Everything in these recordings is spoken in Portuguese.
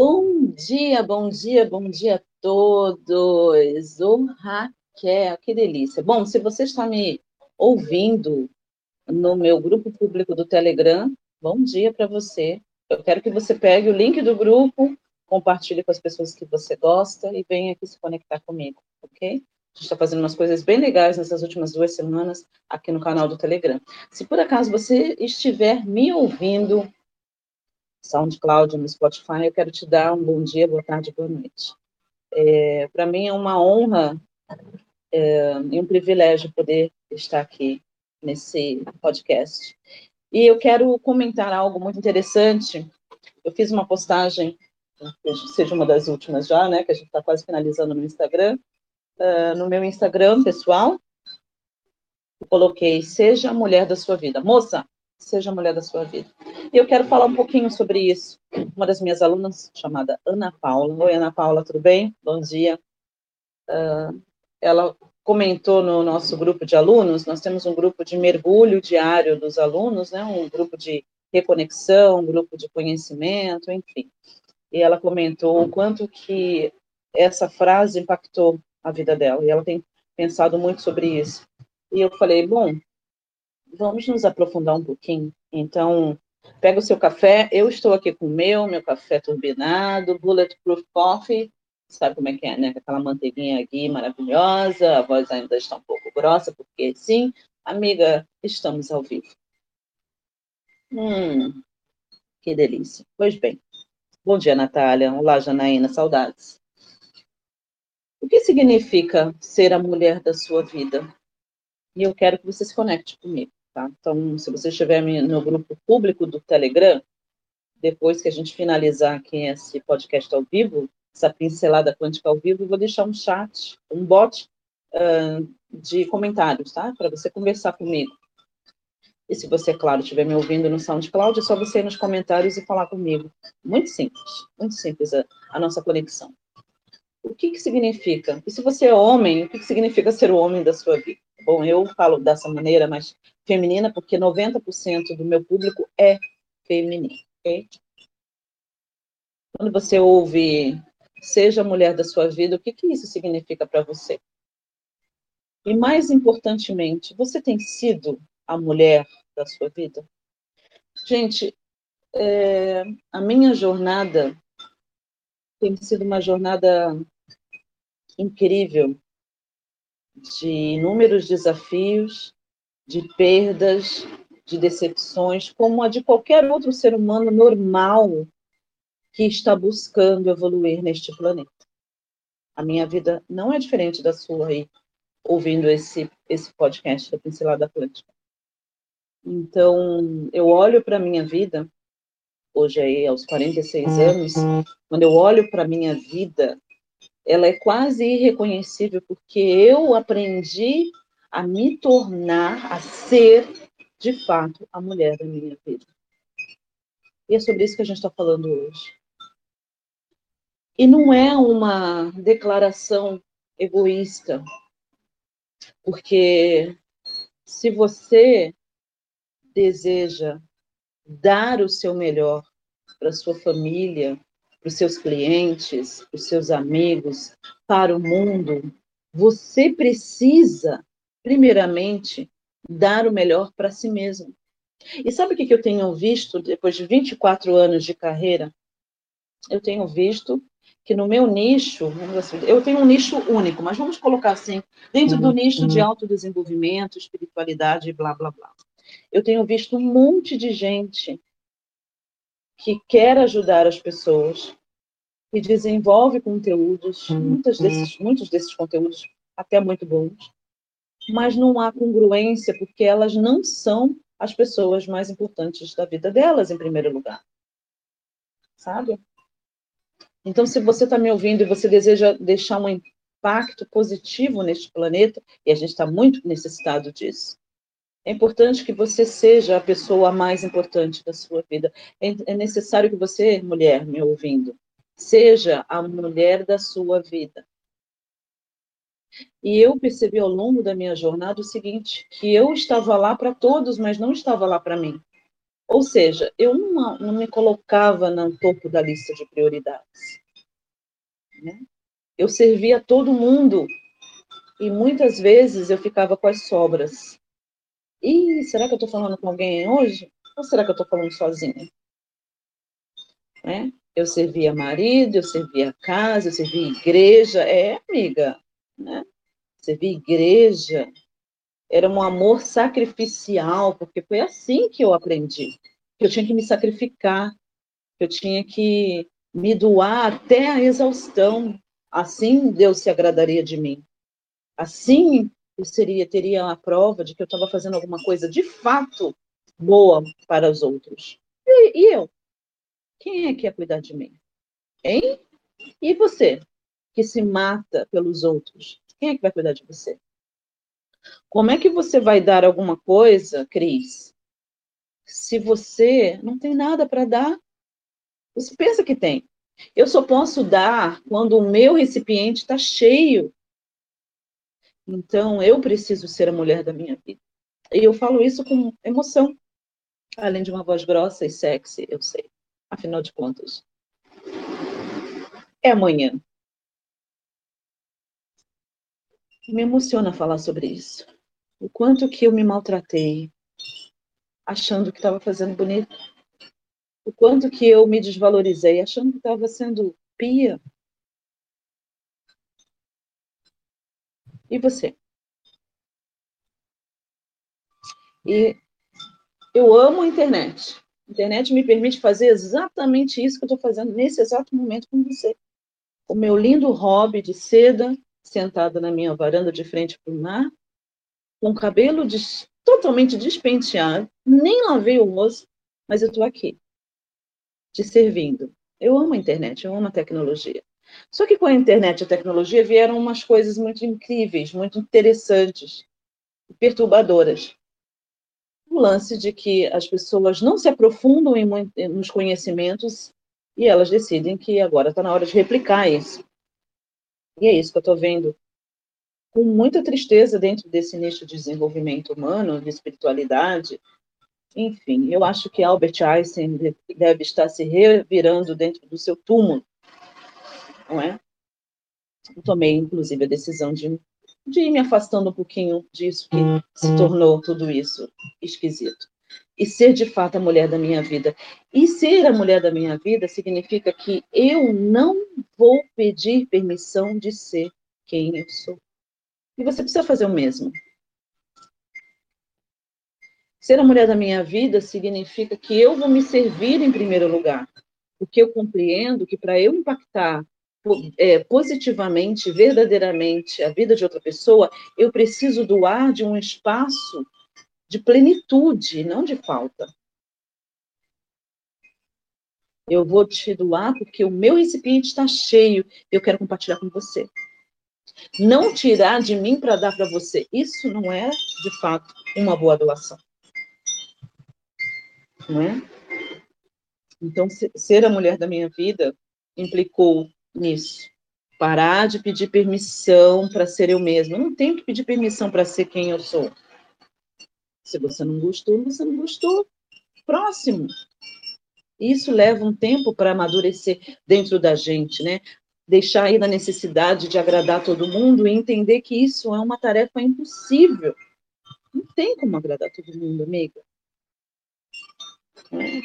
Bom dia, bom dia, bom dia a todos. Ô, Raquel, que delícia. Bom, se você está me ouvindo no meu grupo público do Telegram, bom dia para você. Eu quero que você pegue o link do grupo, compartilhe com as pessoas que você gosta e venha aqui se conectar comigo, ok? A gente está fazendo umas coisas bem legais nessas últimas duas semanas aqui no canal do Telegram. Se por acaso você estiver me ouvindo SoundCloud, no Spotify, eu quero te dar um bom dia, boa tarde, boa noite. É, Para mim é uma honra é, e um privilégio poder estar aqui nesse podcast. E eu quero comentar algo muito interessante. Eu fiz uma postagem, seja uma das últimas já, né, que a gente está quase finalizando no Instagram. Uh, no meu Instagram pessoal, eu coloquei: Seja a mulher da sua vida. Moça, seja a mulher da sua vida. E eu quero falar um pouquinho sobre isso. Uma das minhas alunas, chamada Ana Paula. Oi, Ana Paula, tudo bem? Bom dia. Uh, ela comentou no nosso grupo de alunos, nós temos um grupo de mergulho diário dos alunos, né, um grupo de reconexão, um grupo de conhecimento, enfim. E ela comentou o quanto que essa frase impactou a vida dela, e ela tem pensado muito sobre isso. E eu falei, bom, vamos nos aprofundar um pouquinho. Então, pega o seu café, eu estou aqui com o meu, meu café turbinado, Bulletproof Coffee, sabe como é que é, né? Aquela manteiguinha aqui maravilhosa, a voz ainda está um pouco grossa, porque sim, amiga, estamos ao vivo. Hum, que delícia. Pois bem. Bom dia, Natália. Olá, Janaína, saudades. O que significa ser a mulher da sua vida? E eu quero que você se conecte comigo. Tá? Então, se você estiver no grupo público do Telegram, depois que a gente finalizar aqui esse podcast ao vivo, essa pincelada quântica ao vivo, eu vou deixar um chat, um bot uh, de comentários, tá? Para você conversar comigo. E se você, claro, estiver me ouvindo no SoundCloud, é só você ir nos comentários e falar comigo. Muito simples, muito simples a, a nossa conexão. O que, que significa? E se você é homem, o que, que significa ser o homem da sua vida? Bom, eu falo dessa maneira mais feminina, porque 90% do meu público é feminino, ok? Quando você ouve seja a mulher da sua vida, o que, que isso significa para você? E mais importantemente, você tem sido a mulher da sua vida? Gente, é, a minha jornada tem sido uma jornada incrível de inúmeros desafios, de perdas, de decepções, como a de qualquer outro ser humano normal que está buscando evoluir neste planeta. A minha vida não é diferente da sua aí, ouvindo esse, esse podcast da Pincelada Atlântica. Então, eu olho para a minha vida, hoje aí aos 46 anos, quando eu olho para a minha vida ela é quase irreconhecível, porque eu aprendi a me tornar, a ser, de fato, a mulher da minha vida. E é sobre isso que a gente está falando hoje. E não é uma declaração egoísta, porque se você deseja dar o seu melhor para sua família, para os seus clientes, para os seus amigos, para o mundo, você precisa, primeiramente, dar o melhor para si mesmo. E sabe o que eu tenho visto depois de 24 anos de carreira? Eu tenho visto que no meu nicho, eu tenho um nicho único, mas vamos colocar assim, dentro do nicho de autodesenvolvimento, espiritualidade, blá, blá, blá. Eu tenho visto um monte de gente que quer ajudar as pessoas, que desenvolve conteúdos, muitos desses, muitos desses conteúdos até muito bons, mas não há congruência porque elas não são as pessoas mais importantes da vida delas, em primeiro lugar. Sabe? Então, se você está me ouvindo e você deseja deixar um impacto positivo neste planeta, e a gente está muito necessitado disso, é importante que você seja a pessoa mais importante da sua vida. É, é necessário que você, mulher, me ouvindo, seja a mulher da sua vida. E eu percebi ao longo da minha jornada o seguinte, que eu estava lá para todos, mas não estava lá para mim. Ou seja, eu não, não me colocava no topo da lista de prioridades. Né? Eu servia todo mundo e muitas vezes eu ficava com as sobras. E será que eu estou falando com alguém hoje? Ou será que eu estou falando sozinha? Né? Eu servia marido, eu servia casa, eu servia igreja. É, amiga, né? Servia igreja. Era um amor sacrificial, porque foi assim que eu aprendi. Que eu tinha que me sacrificar, que eu tinha que me doar até a exaustão. Assim Deus se agradaria de mim. Assim eu seria, teria a prova de que eu estava fazendo alguma coisa de fato boa para os outros. E, e eu? Quem é que ia cuidar de mim? Hein? E você, que se mata pelos outros? Quem é que vai cuidar de você? Como é que você vai dar alguma coisa, Cris, se você não tem nada para dar? Você pensa que tem. Eu só posso dar quando o meu recipiente está cheio. Então, eu preciso ser a mulher da minha vida. E eu falo isso com emoção. Além de uma voz grossa e sexy, eu sei. Afinal de contas, é amanhã. Me emociona falar sobre isso. O quanto que eu me maltratei, achando que estava fazendo bonito. O quanto que eu me desvalorizei, achando que estava sendo pia. E você? E eu amo a internet. A internet me permite fazer exatamente isso que eu estou fazendo nesse exato momento com você. O meu lindo hobby de seda, sentada na minha varanda de frente para o mar, com o cabelo des totalmente despenteado, nem lavei o rosto, mas eu estou aqui, te servindo. Eu amo a internet, eu amo a tecnologia. Só que com a internet e a tecnologia vieram umas coisas muito incríveis, muito interessantes, perturbadoras lance de que as pessoas não se aprofundam em, nos conhecimentos e elas decidem que agora está na hora de replicar isso. E é isso que eu estou vendo com muita tristeza dentro desse nicho de desenvolvimento humano, de espiritualidade. Enfim, eu acho que Albert Einstein deve estar se revirando dentro do seu túmulo, não é? Eu tomei, inclusive, a decisão de de ir me afastando um pouquinho disso que se tornou tudo isso esquisito. E ser de fato a mulher da minha vida. E ser a mulher da minha vida significa que eu não vou pedir permissão de ser quem eu sou. E você precisa fazer o mesmo. Ser a mulher da minha vida significa que eu vou me servir em primeiro lugar. Porque eu compreendo que para eu impactar é, positivamente, verdadeiramente a vida de outra pessoa, eu preciso doar de um espaço de plenitude, não de falta. Eu vou te doar porque o meu recipiente está cheio, eu quero compartilhar com você. Não tirar de mim para dar para você. Isso não é, de fato, uma boa doação. Não é? Então, ser a mulher da minha vida implicou nisso. Parar de pedir permissão para ser eu mesma. Eu não tenho que pedir permissão para ser quem eu sou. Se você não gostou, você não gostou. Próximo. Isso leva um tempo para amadurecer dentro da gente, né? Deixar aí da necessidade de agradar todo mundo e entender que isso é uma tarefa impossível. Não tem como agradar todo mundo, amiga. É.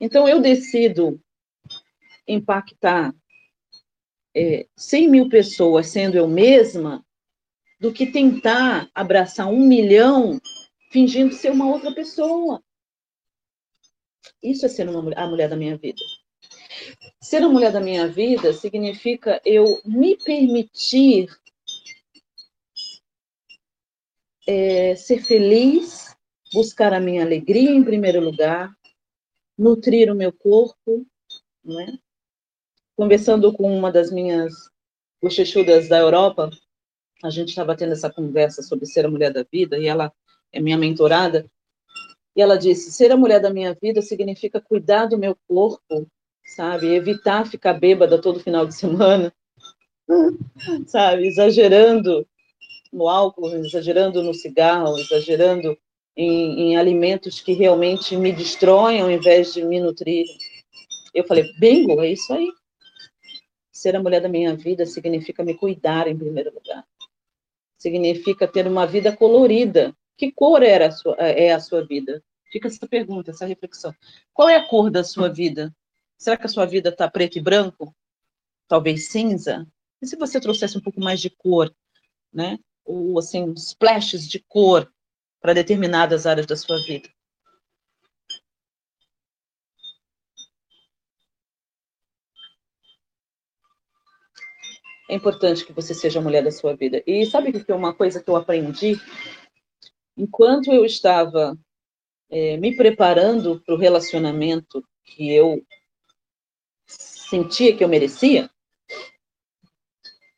Então eu decido impactar é, 100 mil pessoas sendo eu mesma, do que tentar abraçar um milhão fingindo ser uma outra pessoa. Isso é ser uma, a mulher da minha vida. Ser a mulher da minha vida significa eu me permitir é, ser feliz, buscar a minha alegria em primeiro lugar, nutrir o meu corpo, não é? Conversando com uma das minhas bochechudas da Europa, a gente estava tendo essa conversa sobre ser a mulher da vida, e ela é minha mentorada, e ela disse: ser a mulher da minha vida significa cuidar do meu corpo, sabe? Evitar ficar bêbada todo final de semana, sabe? Exagerando no álcool, exagerando no cigarro, exagerando em, em alimentos que realmente me destroem ao invés de me nutrir. Eu falei, bingo, é isso aí. Ser a mulher da minha vida significa me cuidar em primeiro lugar. Significa ter uma vida colorida. Que cor era a sua, é a sua vida? Fica essa pergunta, essa reflexão. Qual é a cor da sua vida? Será que a sua vida está preto e branco? Talvez cinza? E se você trouxesse um pouco mais de cor, né? Ou assim, splashes de cor para determinadas áreas da sua vida? É importante que você seja a mulher da sua vida. E sabe que é uma coisa que eu aprendi? Enquanto eu estava é, me preparando para o relacionamento que eu sentia que eu merecia,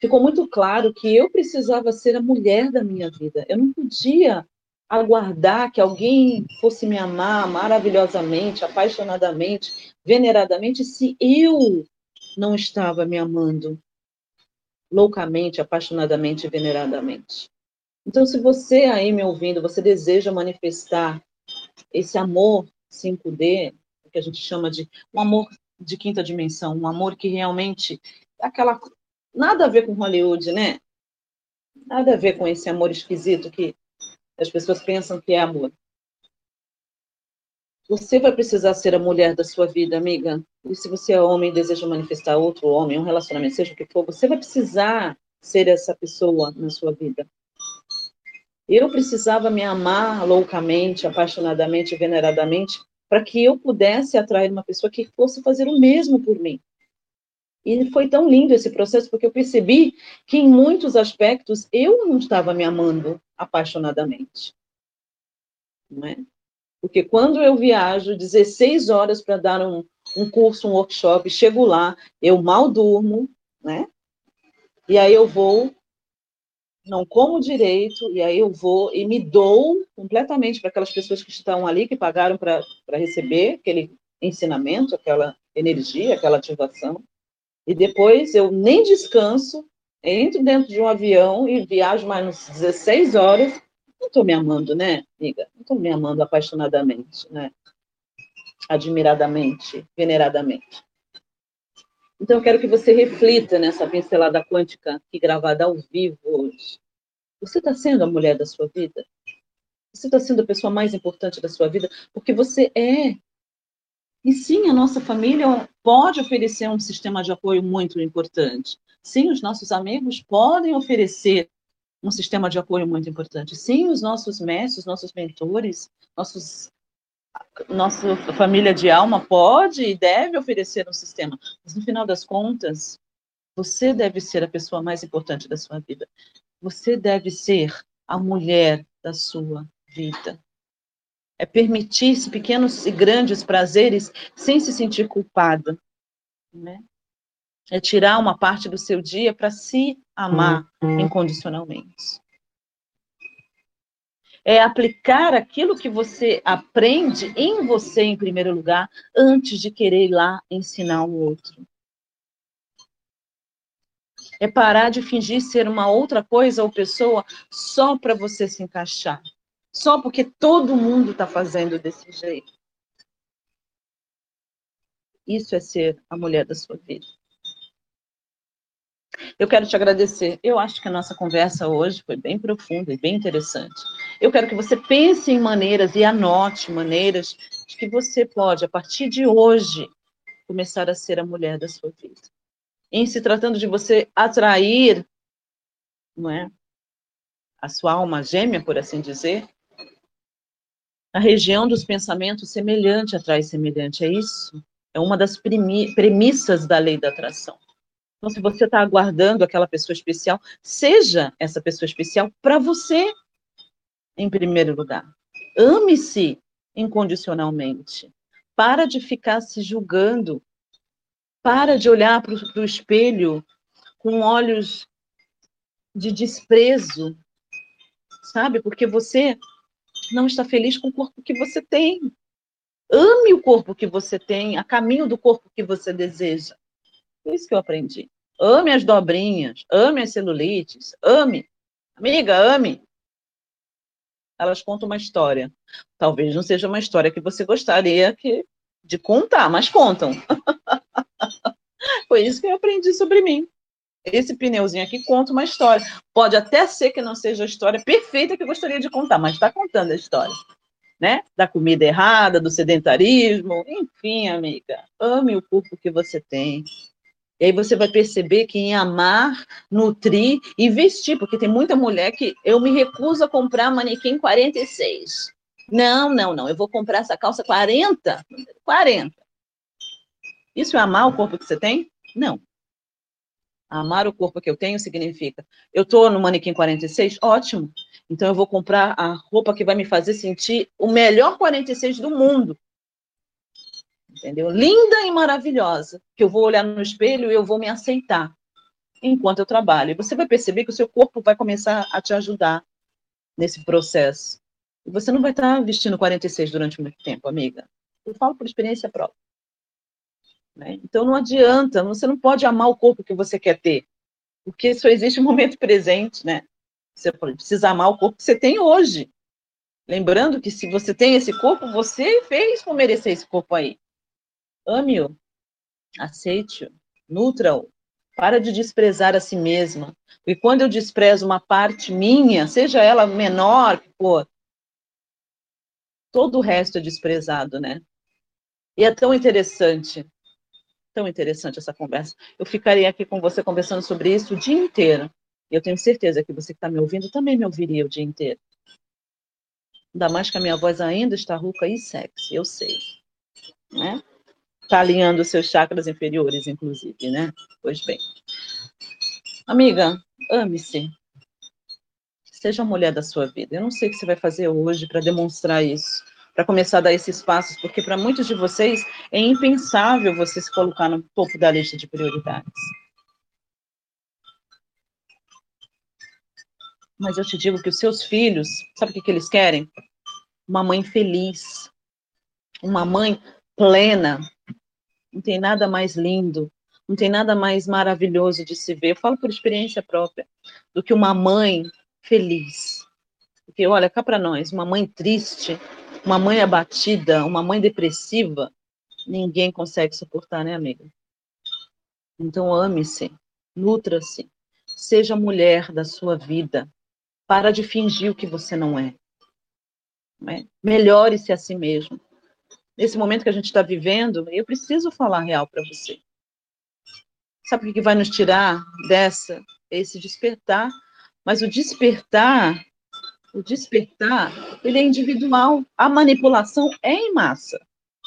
ficou muito claro que eu precisava ser a mulher da minha vida. Eu não podia aguardar que alguém fosse me amar maravilhosamente, apaixonadamente, veneradamente, se eu não estava me amando loucamente, apaixonadamente veneradamente. Então, se você aí me ouvindo, você deseja manifestar esse amor 5D, que a gente chama de um amor de quinta dimensão, um amor que realmente aquela nada a ver com Hollywood, né? Nada a ver com esse amor esquisito que as pessoas pensam que é amor. Você vai precisar ser a mulher da sua vida, amiga. E se você é homem e deseja manifestar outro homem, um relacionamento, seja o que for, você vai precisar ser essa pessoa na sua vida. Eu precisava me amar loucamente, apaixonadamente, veneradamente, para que eu pudesse atrair uma pessoa que fosse fazer o mesmo por mim. E foi tão lindo esse processo, porque eu percebi que, em muitos aspectos, eu não estava me amando apaixonadamente. Não é? Porque quando eu viajo 16 horas para dar um, um curso, um workshop, chego lá, eu mal durmo, né? E aí eu vou não como direito, e aí eu vou e me dou completamente para aquelas pessoas que estão ali, que pagaram para receber aquele ensinamento, aquela energia, aquela ativação. E depois eu nem descanso, entro dentro de um avião e viajo mais uns 16 horas. Não estou me amando, né, amiga? Não estou me amando apaixonadamente, né? Admiradamente, veneradamente. Então, eu quero que você reflita nessa pincelada quântica que gravada ao vivo hoje. Você está sendo a mulher da sua vida? Você está sendo a pessoa mais importante da sua vida? Porque você é. E sim, a nossa família pode oferecer um sistema de apoio muito importante. Sim, os nossos amigos podem oferecer um sistema de apoio muito importante. Sim, os nossos mestres, nossos mentores, nossos nossa família de alma pode e deve oferecer um sistema, mas no final das contas, você deve ser a pessoa mais importante da sua vida. Você deve ser a mulher da sua vida. É permitir-se pequenos e grandes prazeres sem se sentir culpada. Né? É tirar uma parte do seu dia para se amar uhum. incondicionalmente é aplicar aquilo que você aprende em você, em primeiro lugar, antes de querer ir lá ensinar o outro. É parar de fingir ser uma outra coisa ou pessoa só para você se encaixar. Só porque todo mundo está fazendo desse jeito. Isso é ser a mulher da sua vida. Eu quero te agradecer. Eu acho que a nossa conversa hoje foi bem profunda e bem interessante. Eu quero que você pense em maneiras e anote maneiras de que você pode, a partir de hoje, começar a ser a mulher da sua vida. Em se tratando de você atrair, não é? A sua alma gêmea, por assim dizer, a região dos pensamentos semelhante atrai semelhante, é isso? É uma das premissas da lei da atração. Então, se você está aguardando aquela pessoa especial, seja essa pessoa especial para você, em primeiro lugar. Ame-se incondicionalmente. Para de ficar se julgando. Para de olhar para o espelho com olhos de desprezo, sabe? Porque você não está feliz com o corpo que você tem. Ame o corpo que você tem, a caminho do corpo que você deseja. Foi isso que eu aprendi. Ame as dobrinhas, ame as celulites, ame. Amiga, ame. elas contam uma história. Talvez não seja uma história que você gostaria que, de contar, mas contam. Foi isso que eu aprendi sobre mim. Esse pneuzinho aqui conta uma história. Pode até ser que não seja a história perfeita que eu gostaria de contar, mas está contando a história. Né? Da comida errada, do sedentarismo, enfim, amiga, ame o corpo que você tem. E aí você vai perceber que em amar, nutrir e vestir, porque tem muita mulher que eu me recuso a comprar manequim 46. Não, não, não, eu vou comprar essa calça 40. 40. Isso é amar o corpo que você tem? Não. Amar o corpo que eu tenho significa, eu estou no manequim 46, ótimo. Então eu vou comprar a roupa que vai me fazer sentir o melhor 46 do mundo. Entendeu? Linda e maravilhosa, que eu vou olhar no espelho e eu vou me aceitar enquanto eu trabalho. E você vai perceber que o seu corpo vai começar a te ajudar nesse processo. E você não vai estar vestindo 46 durante muito tempo, amiga. Eu falo por experiência própria. Né? Então não adianta, você não pode amar o corpo que você quer ter, porque só existe o momento presente, né? Você precisa amar o corpo que você tem hoje. Lembrando que se você tem esse corpo, você fez por merecer esse corpo aí. Ame-o, aceite-o, nutra-o. Para de desprezar a si mesma. E quando eu desprezo uma parte minha, seja ela menor for, todo o resto é desprezado, né? E é tão interessante tão interessante essa conversa. Eu ficaria aqui com você conversando sobre isso o dia inteiro. E eu tenho certeza que você que está me ouvindo também me ouviria o dia inteiro. Ainda mais que a minha voz ainda está rouca e sexy, eu sei. Né? Está alinhando seus chakras inferiores, inclusive, né? Pois bem. Amiga, ame-se. Seja a mulher da sua vida. Eu não sei o que você vai fazer hoje para demonstrar isso para começar a dar esses passos, porque para muitos de vocês é impensável você se colocar no topo da lista de prioridades. Mas eu te digo que os seus filhos, sabe o que, que eles querem? Uma mãe feliz, uma mãe plena. Não tem nada mais lindo, não tem nada mais maravilhoso de se ver. Eu falo por experiência própria, do que uma mãe feliz. Porque, olha, cá para nós, uma mãe triste uma mãe abatida, uma mãe depressiva, ninguém consegue suportar, né, amiga? Então ame-se, nutra-se, seja mulher da sua vida. Para de fingir o que você não é. é? Melhore-se a si mesmo. Nesse momento que a gente está vivendo, eu preciso falar real para você. Sabe o que vai nos tirar dessa? Esse despertar. Mas o despertar o despertar, ele é individual. A manipulação é em massa,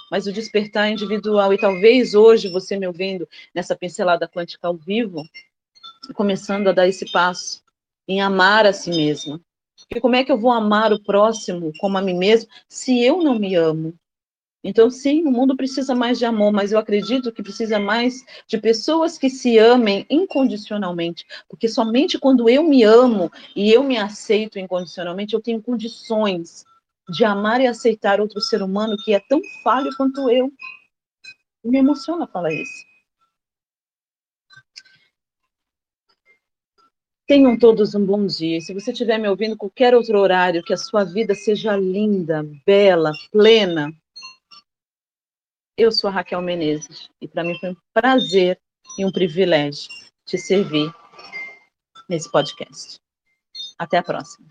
mas o despertar é individual. E talvez hoje, você me ouvindo nessa pincelada quântica ao vivo, começando a dar esse passo em amar a si mesma. Porque como é que eu vou amar o próximo como a mim mesmo se eu não me amo? Então, sim, o mundo precisa mais de amor, mas eu acredito que precisa mais de pessoas que se amem incondicionalmente, porque somente quando eu me amo e eu me aceito incondicionalmente, eu tenho condições de amar e aceitar outro ser humano que é tão falho quanto eu. Me emociona falar isso. Tenham todos um bom dia. Se você estiver me ouvindo qualquer outro horário, que a sua vida seja linda, bela, plena, eu sou a Raquel Menezes e para mim foi um prazer e um privilégio te servir nesse podcast. Até a próxima.